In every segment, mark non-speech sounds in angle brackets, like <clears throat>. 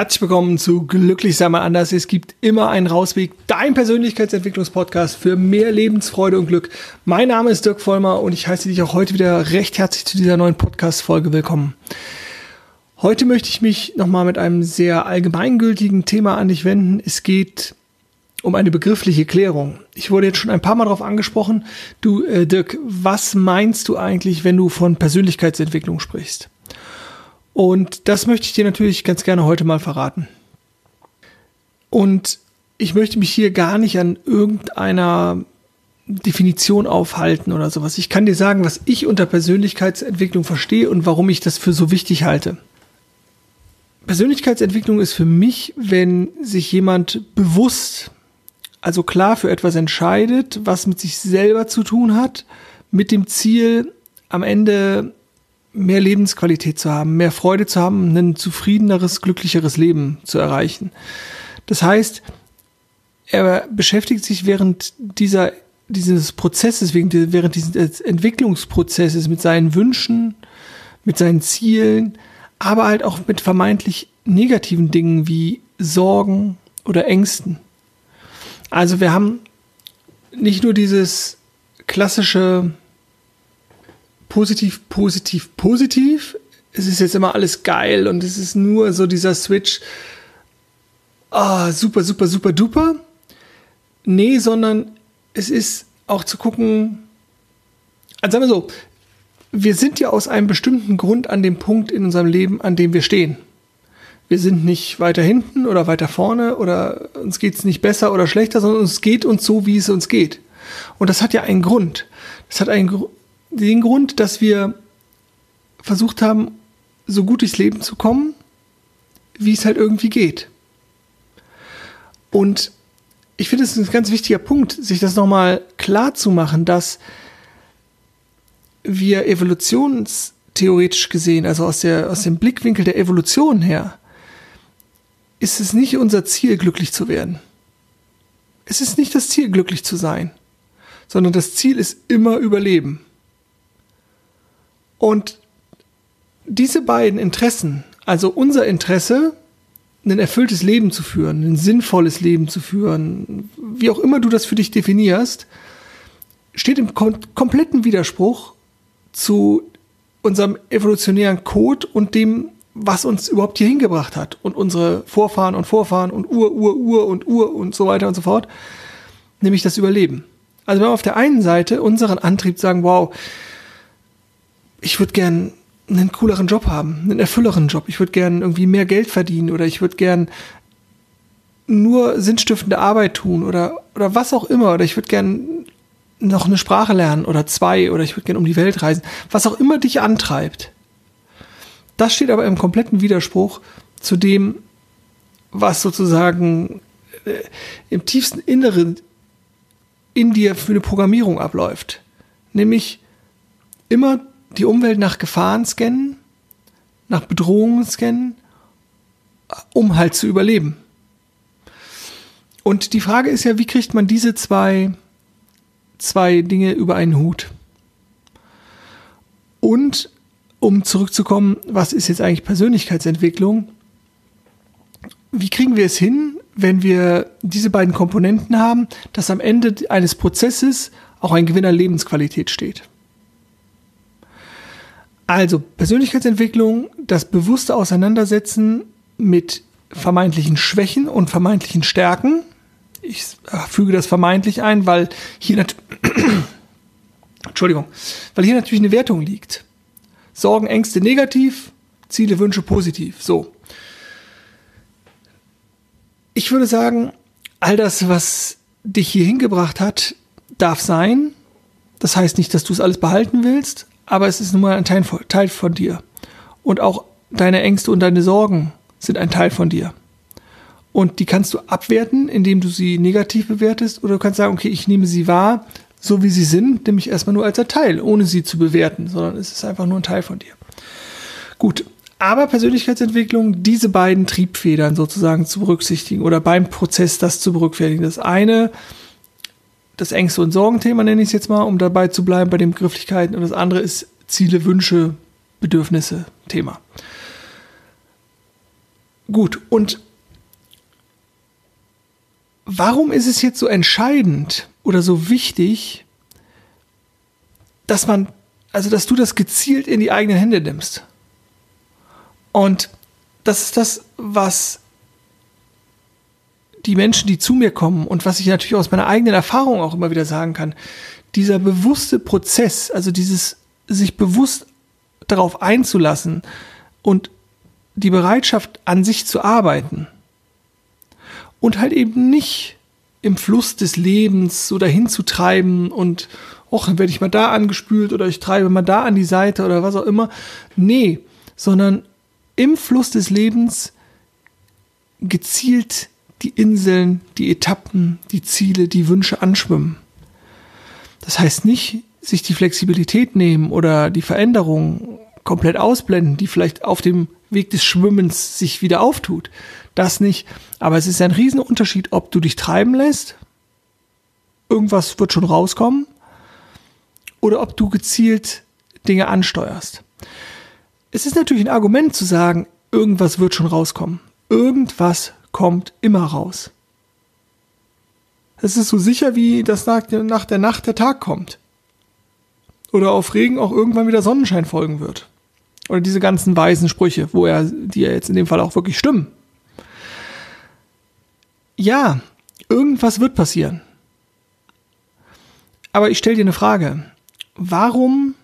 Herzlich willkommen zu Glücklich sei mal anders. Es gibt immer einen Rausweg. Dein Persönlichkeitsentwicklungspodcast für mehr Lebensfreude und Glück. Mein Name ist Dirk Vollmer und ich heiße dich auch heute wieder recht herzlich zu dieser neuen Podcast-Folge willkommen. Heute möchte ich mich nochmal mit einem sehr allgemeingültigen Thema an dich wenden. Es geht um eine begriffliche Klärung. Ich wurde jetzt schon ein paar Mal darauf angesprochen. Du, äh, Dirk, was meinst du eigentlich, wenn du von Persönlichkeitsentwicklung sprichst? Und das möchte ich dir natürlich ganz gerne heute mal verraten. Und ich möchte mich hier gar nicht an irgendeiner Definition aufhalten oder sowas. Ich kann dir sagen, was ich unter Persönlichkeitsentwicklung verstehe und warum ich das für so wichtig halte. Persönlichkeitsentwicklung ist für mich, wenn sich jemand bewusst, also klar für etwas entscheidet, was mit sich selber zu tun hat, mit dem Ziel, am Ende mehr Lebensqualität zu haben, mehr Freude zu haben, ein zufriedeneres, glücklicheres Leben zu erreichen. Das heißt, er beschäftigt sich während dieser, dieses Prozesses, während dieses Entwicklungsprozesses mit seinen Wünschen, mit seinen Zielen, aber halt auch mit vermeintlich negativen Dingen wie Sorgen oder Ängsten. Also wir haben nicht nur dieses klassische positiv, positiv, positiv. Es ist jetzt immer alles geil und es ist nur so dieser Switch. Ah, super, super, super, duper. Nee, sondern es ist auch zu gucken, also sagen wir so, wir sind ja aus einem bestimmten Grund an dem Punkt in unserem Leben, an dem wir stehen. Wir sind nicht weiter hinten oder weiter vorne oder uns geht es nicht besser oder schlechter, sondern es geht uns so, wie es uns geht. Und das hat ja einen Grund. Das hat einen Grund den Grund, dass wir versucht haben, so gut durchs Leben zu kommen, wie es halt irgendwie geht. Und ich finde es ein ganz wichtiger Punkt, sich das nochmal klar zu machen, dass wir evolutionstheoretisch gesehen, also aus, der, aus dem Blickwinkel der Evolution her, ist es nicht unser Ziel, glücklich zu werden. Es ist nicht das Ziel, glücklich zu sein, sondern das Ziel ist immer Überleben. Und diese beiden Interessen, also unser Interesse, ein erfülltes Leben zu führen, ein sinnvolles Leben zu führen, wie auch immer du das für dich definierst, steht im kom kompletten Widerspruch zu unserem evolutionären Code und dem, was uns überhaupt hier hingebracht hat und unsere Vorfahren und Vorfahren und Ur, Ur, Ur und Ur und so weiter und so fort, nämlich das Überleben. Also wenn wir auf der einen Seite unseren Antrieb sagen, wow, ich würde gern einen cooleren Job haben, einen erfülleren Job. Ich würde gern irgendwie mehr Geld verdienen oder ich würde gern nur sinnstiftende Arbeit tun oder, oder was auch immer. Oder ich würde gern noch eine Sprache lernen oder zwei oder ich würde gern um die Welt reisen. Was auch immer dich antreibt. Das steht aber im kompletten Widerspruch zu dem, was sozusagen äh, im tiefsten Inneren in dir für eine Programmierung abläuft. Nämlich immer die Umwelt nach Gefahren scannen, nach Bedrohungen scannen, um halt zu überleben. Und die Frage ist ja, wie kriegt man diese zwei, zwei Dinge über einen Hut? Und um zurückzukommen, was ist jetzt eigentlich Persönlichkeitsentwicklung? Wie kriegen wir es hin, wenn wir diese beiden Komponenten haben, dass am Ende eines Prozesses auch ein Gewinner Lebensqualität steht? Also Persönlichkeitsentwicklung, das bewusste Auseinandersetzen mit vermeintlichen Schwächen und vermeintlichen Stärken. Ich füge das vermeintlich ein, weil hier <coughs> Entschuldigung, weil hier natürlich eine Wertung liegt. Sorgen, Ängste negativ, Ziele, Wünsche positiv. So. Ich würde sagen, all das, was dich hier hingebracht hat, darf sein. Das heißt nicht, dass du es alles behalten willst, aber es ist nun mal ein Teil, von dir. Und auch deine Ängste und deine Sorgen sind ein Teil von dir. Und die kannst du abwerten, indem du sie negativ bewertest, oder du kannst sagen, okay, ich nehme sie wahr, so wie sie sind, nämlich erstmal nur als ein Teil, ohne sie zu bewerten, sondern es ist einfach nur ein Teil von dir. Gut, aber Persönlichkeitsentwicklung, diese beiden Triebfedern sozusagen zu berücksichtigen oder beim Prozess das zu berücksichtigen. Das eine das Ängste- und Sorgenthema, nenne ich es jetzt mal, um dabei zu bleiben bei den Begrifflichkeiten. Und das andere ist Ziele, Wünsche, Bedürfnisse, Thema. Gut, und warum ist es jetzt so entscheidend oder so wichtig, dass man, also dass du das gezielt in die eigenen Hände nimmst? Und das ist das, was die Menschen, die zu mir kommen und was ich natürlich aus meiner eigenen Erfahrung auch immer wieder sagen kann, dieser bewusste Prozess, also dieses sich bewusst darauf einzulassen und die Bereitschaft an sich zu arbeiten und halt eben nicht im Fluss des Lebens so dahin zu treiben und och, dann werde ich mal da angespült oder ich treibe mal da an die Seite oder was auch immer. Nee, sondern im Fluss des Lebens gezielt die Inseln, die Etappen, die Ziele, die Wünsche anschwimmen. Das heißt nicht, sich die Flexibilität nehmen oder die Veränderung komplett ausblenden, die vielleicht auf dem Weg des Schwimmens sich wieder auftut. Das nicht. Aber es ist ein Riesenunterschied, ob du dich treiben lässt, irgendwas wird schon rauskommen, oder ob du gezielt Dinge ansteuerst. Es ist natürlich ein Argument zu sagen, irgendwas wird schon rauskommen. Irgendwas kommt immer raus. Es ist so sicher wie, dass nach der, nach der Nacht der Tag kommt. Oder auf Regen auch irgendwann wieder Sonnenschein folgen wird. Oder diese ganzen weisen Sprüche, wo er, die ja jetzt in dem Fall auch wirklich stimmen. Ja, irgendwas wird passieren. Aber ich stelle dir eine Frage. Warum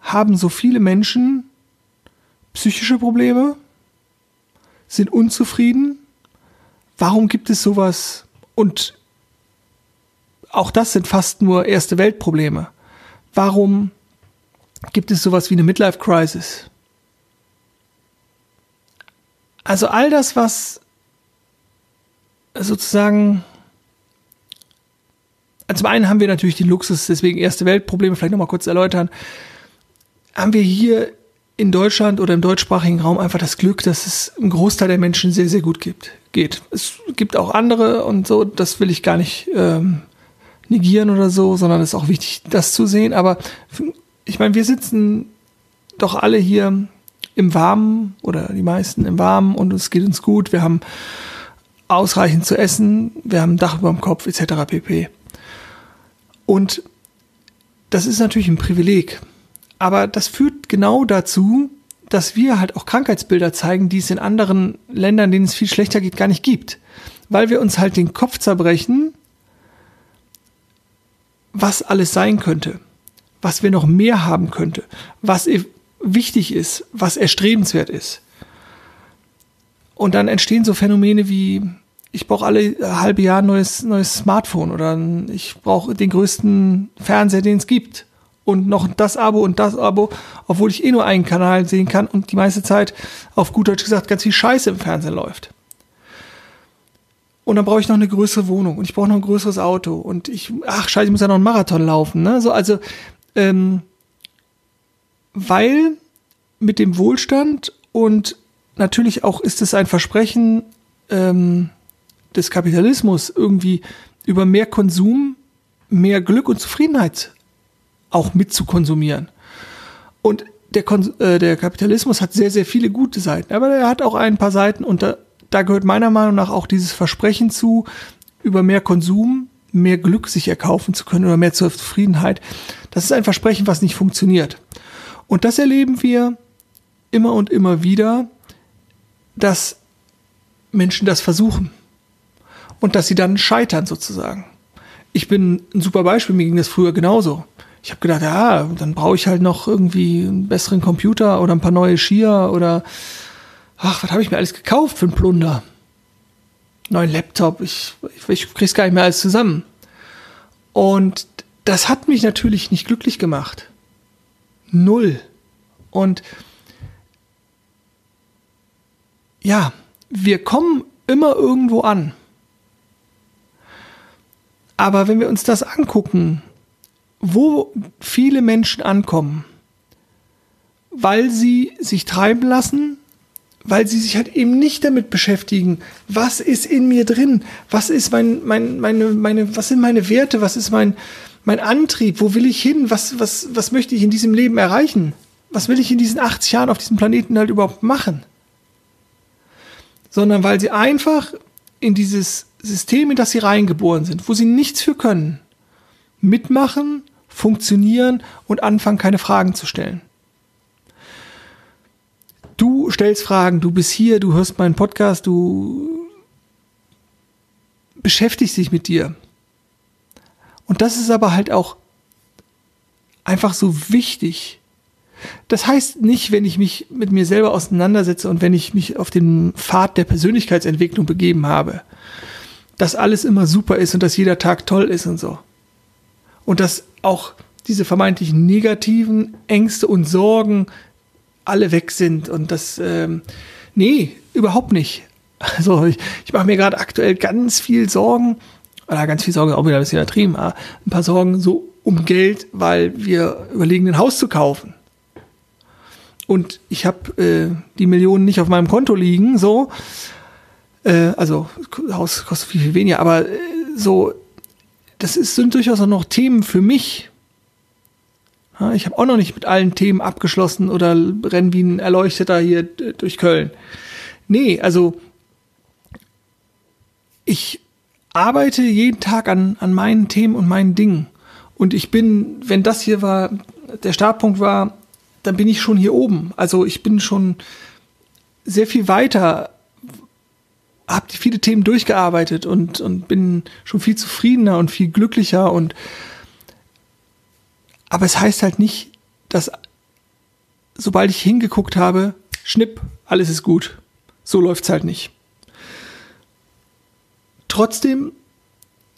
haben so viele Menschen psychische Probleme? Sind unzufrieden? Warum gibt es sowas? Und auch das sind fast nur erste Weltprobleme. Warum gibt es sowas wie eine Midlife Crisis? Also all das, was sozusagen also zum einen haben wir natürlich den Luxus, deswegen erste Weltprobleme, vielleicht nochmal kurz erläutern, haben wir hier in Deutschland oder im deutschsprachigen Raum einfach das Glück, dass es einem Großteil der Menschen sehr, sehr gut gibt. Geht. Es gibt auch andere und so, das will ich gar nicht ähm, negieren oder so, sondern es ist auch wichtig, das zu sehen. Aber ich meine, wir sitzen doch alle hier im Warmen oder die meisten im Warmen und es geht uns gut. Wir haben ausreichend zu essen, wir haben ein Dach über dem Kopf etc. pp. Und das ist natürlich ein Privileg. Aber das führt genau dazu, dass wir halt auch Krankheitsbilder zeigen, die es in anderen Ländern, denen es viel schlechter geht, gar nicht gibt. Weil wir uns halt den Kopf zerbrechen, was alles sein könnte, was wir noch mehr haben könnte, was wichtig ist, was erstrebenswert ist. Und dann entstehen so Phänomene wie, ich brauche alle halbe Jahr ein neues, neues Smartphone oder ich brauche den größten Fernseher, den es gibt. Und noch das Abo und das Abo, obwohl ich eh nur einen Kanal sehen kann und die meiste Zeit, auf gut Deutsch gesagt, ganz viel Scheiße im Fernsehen läuft. Und dann brauche ich noch eine größere Wohnung und ich brauche noch ein größeres Auto und ich, ach scheiße, ich muss ja noch einen Marathon laufen. Ne? So, also, ähm, weil mit dem Wohlstand und natürlich auch ist es ein Versprechen ähm, des Kapitalismus irgendwie über mehr Konsum mehr Glück und Zufriedenheit auch mit zu konsumieren. Und der, Kon äh, der Kapitalismus hat sehr, sehr viele gute Seiten, aber er hat auch ein paar Seiten und da, da gehört meiner Meinung nach auch dieses Versprechen zu, über mehr Konsum mehr Glück sich erkaufen zu können oder mehr Zufriedenheit. Das ist ein Versprechen, was nicht funktioniert. Und das erleben wir immer und immer wieder, dass Menschen das versuchen und dass sie dann scheitern sozusagen. Ich bin ein super Beispiel, mir ging das früher genauso. Ich habe gedacht, ja, dann brauche ich halt noch irgendwie einen besseren Computer oder ein paar neue Skier oder ach, was habe ich mir alles gekauft für ein Plunder? Neuen Laptop, ich, ich, ich krieg's gar nicht mehr alles zusammen. Und das hat mich natürlich nicht glücklich gemacht. Null. Und ja, wir kommen immer irgendwo an. Aber wenn wir uns das angucken, wo viele Menschen ankommen, weil sie sich treiben lassen, weil sie sich halt eben nicht damit beschäftigen, was ist in mir drin, was ist mein, mein, meine, meine, was sind meine Werte, was ist mein, mein Antrieb, wo will ich hin, was, was, was möchte ich in diesem Leben erreichen, was will ich in diesen 80 Jahren auf diesem Planeten halt überhaupt machen. sondern weil sie einfach in dieses System, in das sie reingeboren sind, wo sie nichts für können, mitmachen, funktionieren und anfangen, keine Fragen zu stellen. Du stellst Fragen, du bist hier, du hörst meinen Podcast, du beschäftigst dich mit dir. Und das ist aber halt auch einfach so wichtig. Das heißt nicht, wenn ich mich mit mir selber auseinandersetze und wenn ich mich auf den Pfad der Persönlichkeitsentwicklung begeben habe, dass alles immer super ist und dass jeder Tag toll ist und so. Und dass auch diese vermeintlich negativen Ängste und Sorgen alle weg sind und das, ähm, nee, überhaupt nicht. Also ich, ich mache mir gerade aktuell ganz viel Sorgen, oder ganz viel Sorgen, auch wieder ein bisschen übertrieben, aber ein paar Sorgen so um Geld, weil wir überlegen, ein Haus zu kaufen. Und ich habe äh, die Millionen nicht auf meinem Konto liegen, so. Äh, also, Haus kostet viel, viel weniger, aber äh, so, das ist, sind durchaus auch noch Themen für mich. Ja, ich habe auch noch nicht mit allen Themen abgeschlossen oder rennen wie ein Erleuchteter hier durch Köln. Nee, also ich arbeite jeden Tag an, an meinen Themen und meinen Dingen. Und ich bin, wenn das hier war, der Startpunkt war, dann bin ich schon hier oben. Also ich bin schon sehr viel weiter, habe viele Themen durchgearbeitet und, und bin schon viel zufriedener und viel glücklicher und aber es heißt halt nicht, dass sobald ich hingeguckt habe, schnipp, alles ist gut. So läuft's halt nicht. Trotzdem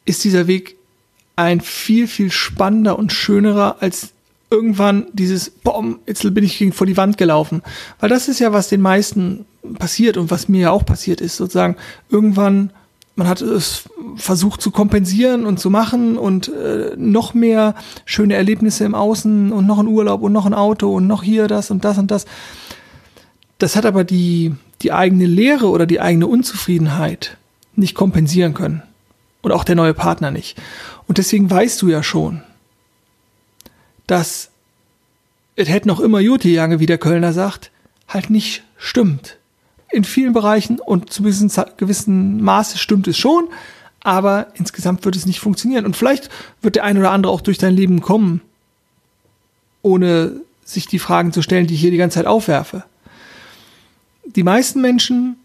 ist dieser Weg ein viel, viel spannender und schönerer als irgendwann dieses, boom, jetzt bin ich gegen vor die Wand gelaufen. Weil das ist ja, was den meisten passiert und was mir ja auch passiert ist, sozusagen. Irgendwann, man hat es versucht zu kompensieren und zu machen und äh, noch mehr schöne Erlebnisse im Außen und noch ein Urlaub und noch ein Auto und noch hier das und das und das. Das hat aber die, die eigene Leere oder die eigene Unzufriedenheit nicht kompensieren können. Und auch der neue Partner nicht. Und deswegen weißt du ja schon, dass es hätte noch immer Jute Jange, wie der Kölner sagt, halt nicht stimmt. In vielen Bereichen und zu gewissen, gewissen Maße stimmt es schon, aber insgesamt wird es nicht funktionieren. Und vielleicht wird der ein oder andere auch durch dein Leben kommen, ohne sich die Fragen zu stellen, die ich hier die ganze Zeit aufwerfe. Die meisten Menschen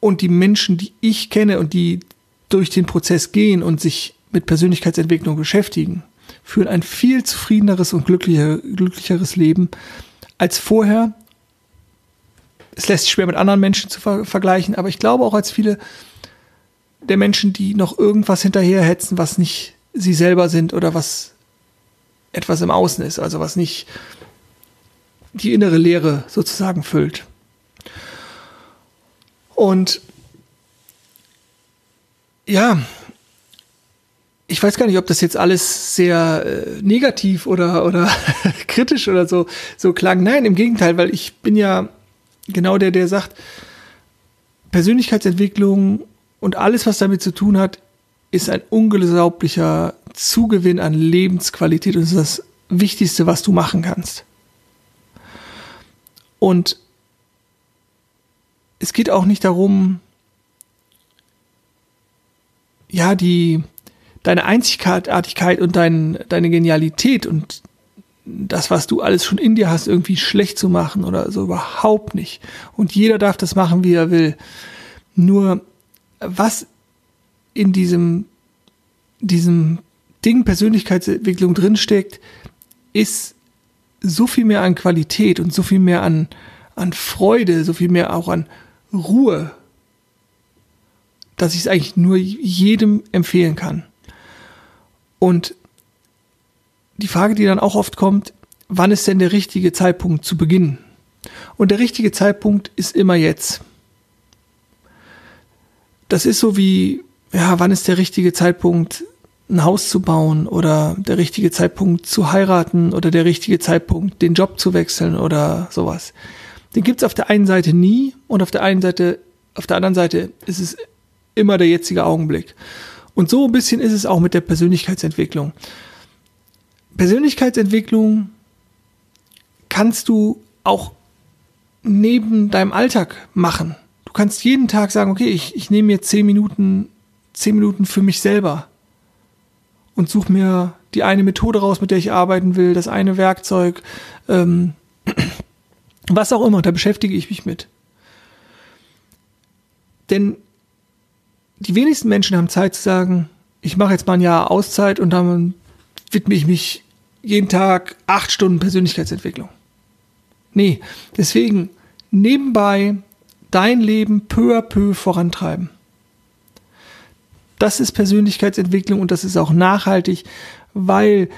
und die Menschen, die ich kenne und die durch den Prozess gehen und sich mit Persönlichkeitsentwicklung beschäftigen, führen ein viel zufriedeneres und glücklicher, glücklicheres Leben als vorher. Es lässt sich schwer mit anderen Menschen zu ver vergleichen, aber ich glaube auch als viele der Menschen, die noch irgendwas hinterherhetzen, was nicht sie selber sind oder was etwas im Außen ist, also was nicht die innere Leere sozusagen füllt. Und ja, ich weiß gar nicht, ob das jetzt alles sehr äh, negativ oder, oder <laughs> kritisch oder so, so klang. Nein, im Gegenteil, weil ich bin ja genau der, der sagt, Persönlichkeitsentwicklung und alles, was damit zu tun hat, ist ein unglaublicher Zugewinn an Lebensqualität und ist das Wichtigste, was du machen kannst. Und es geht auch nicht darum, ja, die, deine Einzigartigkeit und dein, deine Genialität und das, was du alles schon in dir hast, irgendwie schlecht zu machen oder so überhaupt nicht. Und jeder darf das machen, wie er will. Nur was in diesem, diesem Ding Persönlichkeitsentwicklung drinsteckt, ist so viel mehr an Qualität und so viel mehr an, an Freude, so viel mehr auch an Ruhe, dass ich es eigentlich nur jedem empfehlen kann. Und die Frage, die dann auch oft kommt, wann ist denn der richtige Zeitpunkt zu beginnen? Und der richtige Zeitpunkt ist immer jetzt. Das ist so wie, ja, wann ist der richtige Zeitpunkt, ein Haus zu bauen oder der richtige Zeitpunkt zu heiraten oder der richtige Zeitpunkt, den Job zu wechseln oder sowas. Den gibt's auf der einen Seite nie und auf der einen Seite, auf der anderen Seite ist es immer der jetzige Augenblick. Und so ein bisschen ist es auch mit der Persönlichkeitsentwicklung. Persönlichkeitsentwicklung kannst du auch neben deinem Alltag machen. Du kannst jeden Tag sagen, okay, ich, ich nehme mir zehn Minuten, zehn Minuten für mich selber und suche mir die eine Methode raus, mit der ich arbeiten will, das eine Werkzeug, ähm, <clears throat> was auch immer, da beschäftige ich mich mit. Denn die wenigsten Menschen haben Zeit zu sagen, ich mache jetzt mal ein Jahr Auszeit und dann widme ich mich jeden Tag acht Stunden Persönlichkeitsentwicklung. Nee, deswegen nebenbei dein Leben peu à peu vorantreiben. Das ist Persönlichkeitsentwicklung und das ist auch nachhaltig, weil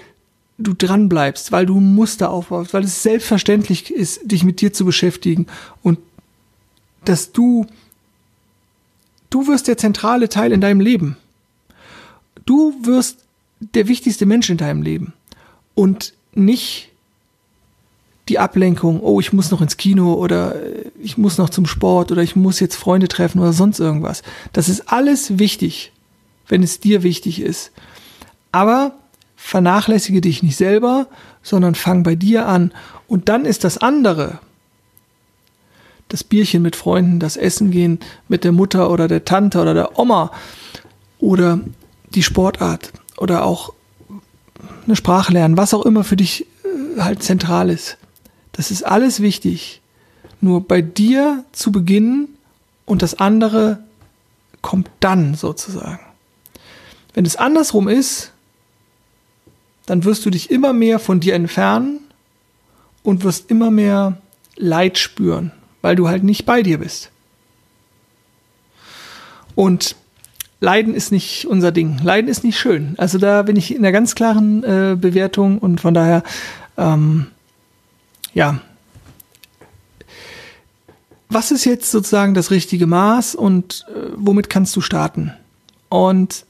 du dran bleibst, weil du Muster aufbaust, weil es selbstverständlich ist, dich mit dir zu beschäftigen und dass du du wirst der zentrale Teil in deinem Leben. Du wirst der wichtigste Mensch in deinem Leben und nicht die Ablenkung, oh, ich muss noch ins Kino oder ich muss noch zum Sport oder ich muss jetzt Freunde treffen oder sonst irgendwas. Das ist alles wichtig, wenn es dir wichtig ist. Aber vernachlässige dich nicht selber, sondern fang bei dir an. Und dann ist das andere, das Bierchen mit Freunden, das Essen gehen mit der Mutter oder der Tante oder der Oma oder die Sportart oder auch eine Sprache lernen, was auch immer für dich äh, halt zentral ist. Das ist alles wichtig. Nur bei dir zu beginnen und das andere kommt dann sozusagen. Wenn es andersrum ist, dann wirst du dich immer mehr von dir entfernen und wirst immer mehr Leid spüren, weil du halt nicht bei dir bist. Und Leiden ist nicht unser Ding. Leiden ist nicht schön. Also da bin ich in der ganz klaren äh, Bewertung und von daher, ähm, ja. Was ist jetzt sozusagen das richtige Maß und äh, womit kannst du starten? Und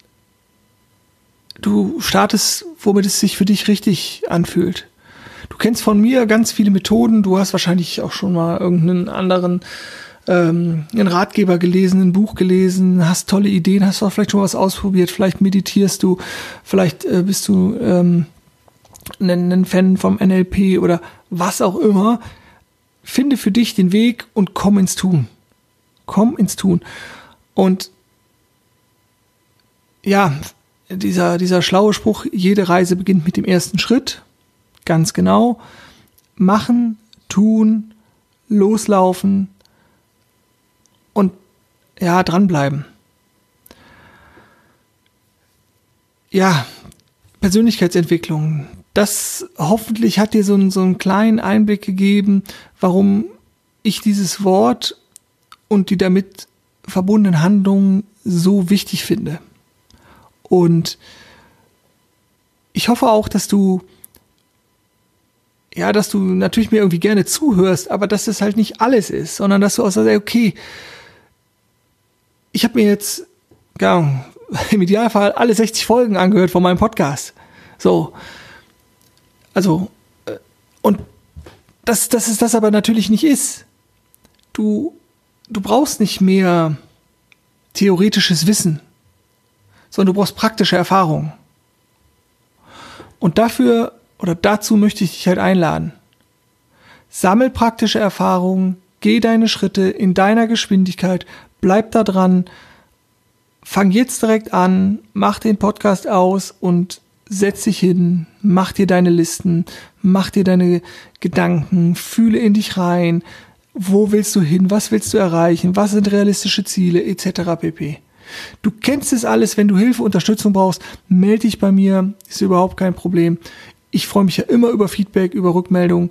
du startest, womit es sich für dich richtig anfühlt. Du kennst von mir ganz viele Methoden. Du hast wahrscheinlich auch schon mal irgendeinen anderen ähm, einen Ratgeber gelesen, ein Buch gelesen, hast tolle Ideen, hast auch vielleicht schon was ausprobiert, vielleicht meditierst du, vielleicht äh, bist du ähm, ein, ein Fan vom NLP oder was auch immer. Finde für dich den Weg und komm ins Tun. Komm ins Tun. Und ja, dieser, dieser schlaue Spruch, jede Reise beginnt mit dem ersten Schritt. Ganz genau. Machen, tun, loslaufen, und ja, dranbleiben. Ja, Persönlichkeitsentwicklung. Das hoffentlich hat dir so einen, so einen kleinen Einblick gegeben, warum ich dieses Wort und die damit verbundenen Handlungen so wichtig finde. Und ich hoffe auch, dass du ja, dass du natürlich mir irgendwie gerne zuhörst, aber dass das halt nicht alles ist, sondern dass du auch sagst, okay, ich habe mir jetzt ja, <laughs> im Idealfall alle 60 Folgen angehört von meinem Podcast. So. Also, äh, und dass, dass es das aber natürlich nicht ist. Du, du brauchst nicht mehr theoretisches Wissen, sondern du brauchst praktische Erfahrung. Und dafür oder dazu möchte ich dich halt einladen. Sammel praktische Erfahrungen, geh deine Schritte in deiner Geschwindigkeit, bleib da dran, fang jetzt direkt an, mach den Podcast aus und setz dich hin, mach dir deine Listen, mach dir deine Gedanken, fühle in dich rein, wo willst du hin, was willst du erreichen, was sind realistische Ziele, etc. pp. Du kennst es alles, wenn du Hilfe, Unterstützung brauchst, melde dich bei mir, ist überhaupt kein Problem. Ich freue mich ja immer über Feedback, über Rückmeldungen.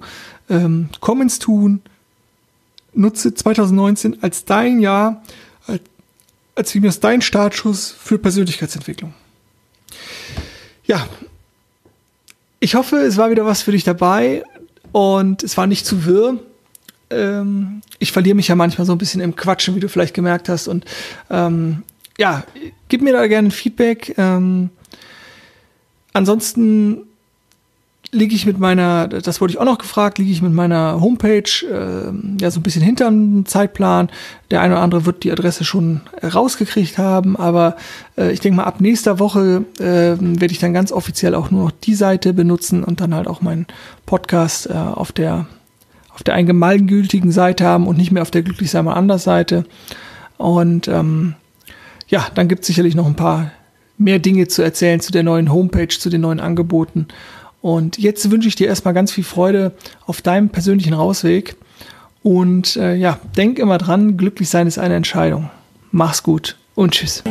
Ähm, komm ins Tun, nutze 2019 als dein Jahr, als, wie mir dein Startschuss für Persönlichkeitsentwicklung. Ja, ich hoffe, es war wieder was für dich dabei und es war nicht zu wirr. Ähm, ich verliere mich ja manchmal so ein bisschen im Quatschen, wie du vielleicht gemerkt hast. Und ähm, ja, gib mir da gerne Feedback. Ähm, ansonsten liege ich mit meiner, das wurde ich auch noch gefragt, liege ich mit meiner Homepage äh, ja so ein bisschen hinterm Zeitplan. Der eine oder andere wird die Adresse schon rausgekriegt haben, aber äh, ich denke mal, ab nächster Woche äh, werde ich dann ganz offiziell auch nur noch die Seite benutzen und dann halt auch meinen Podcast äh, auf der auf der allgemeingültigen Seite haben und nicht mehr auf der glücklich sein mal anders Seite. Und ähm, ja, dann gibt es sicherlich noch ein paar mehr Dinge zu erzählen zu der neuen Homepage, zu den neuen Angeboten. Und jetzt wünsche ich dir erstmal ganz viel Freude auf deinem persönlichen Rausweg. Und äh, ja, denk immer dran, glücklich sein ist eine Entscheidung. Mach's gut und tschüss.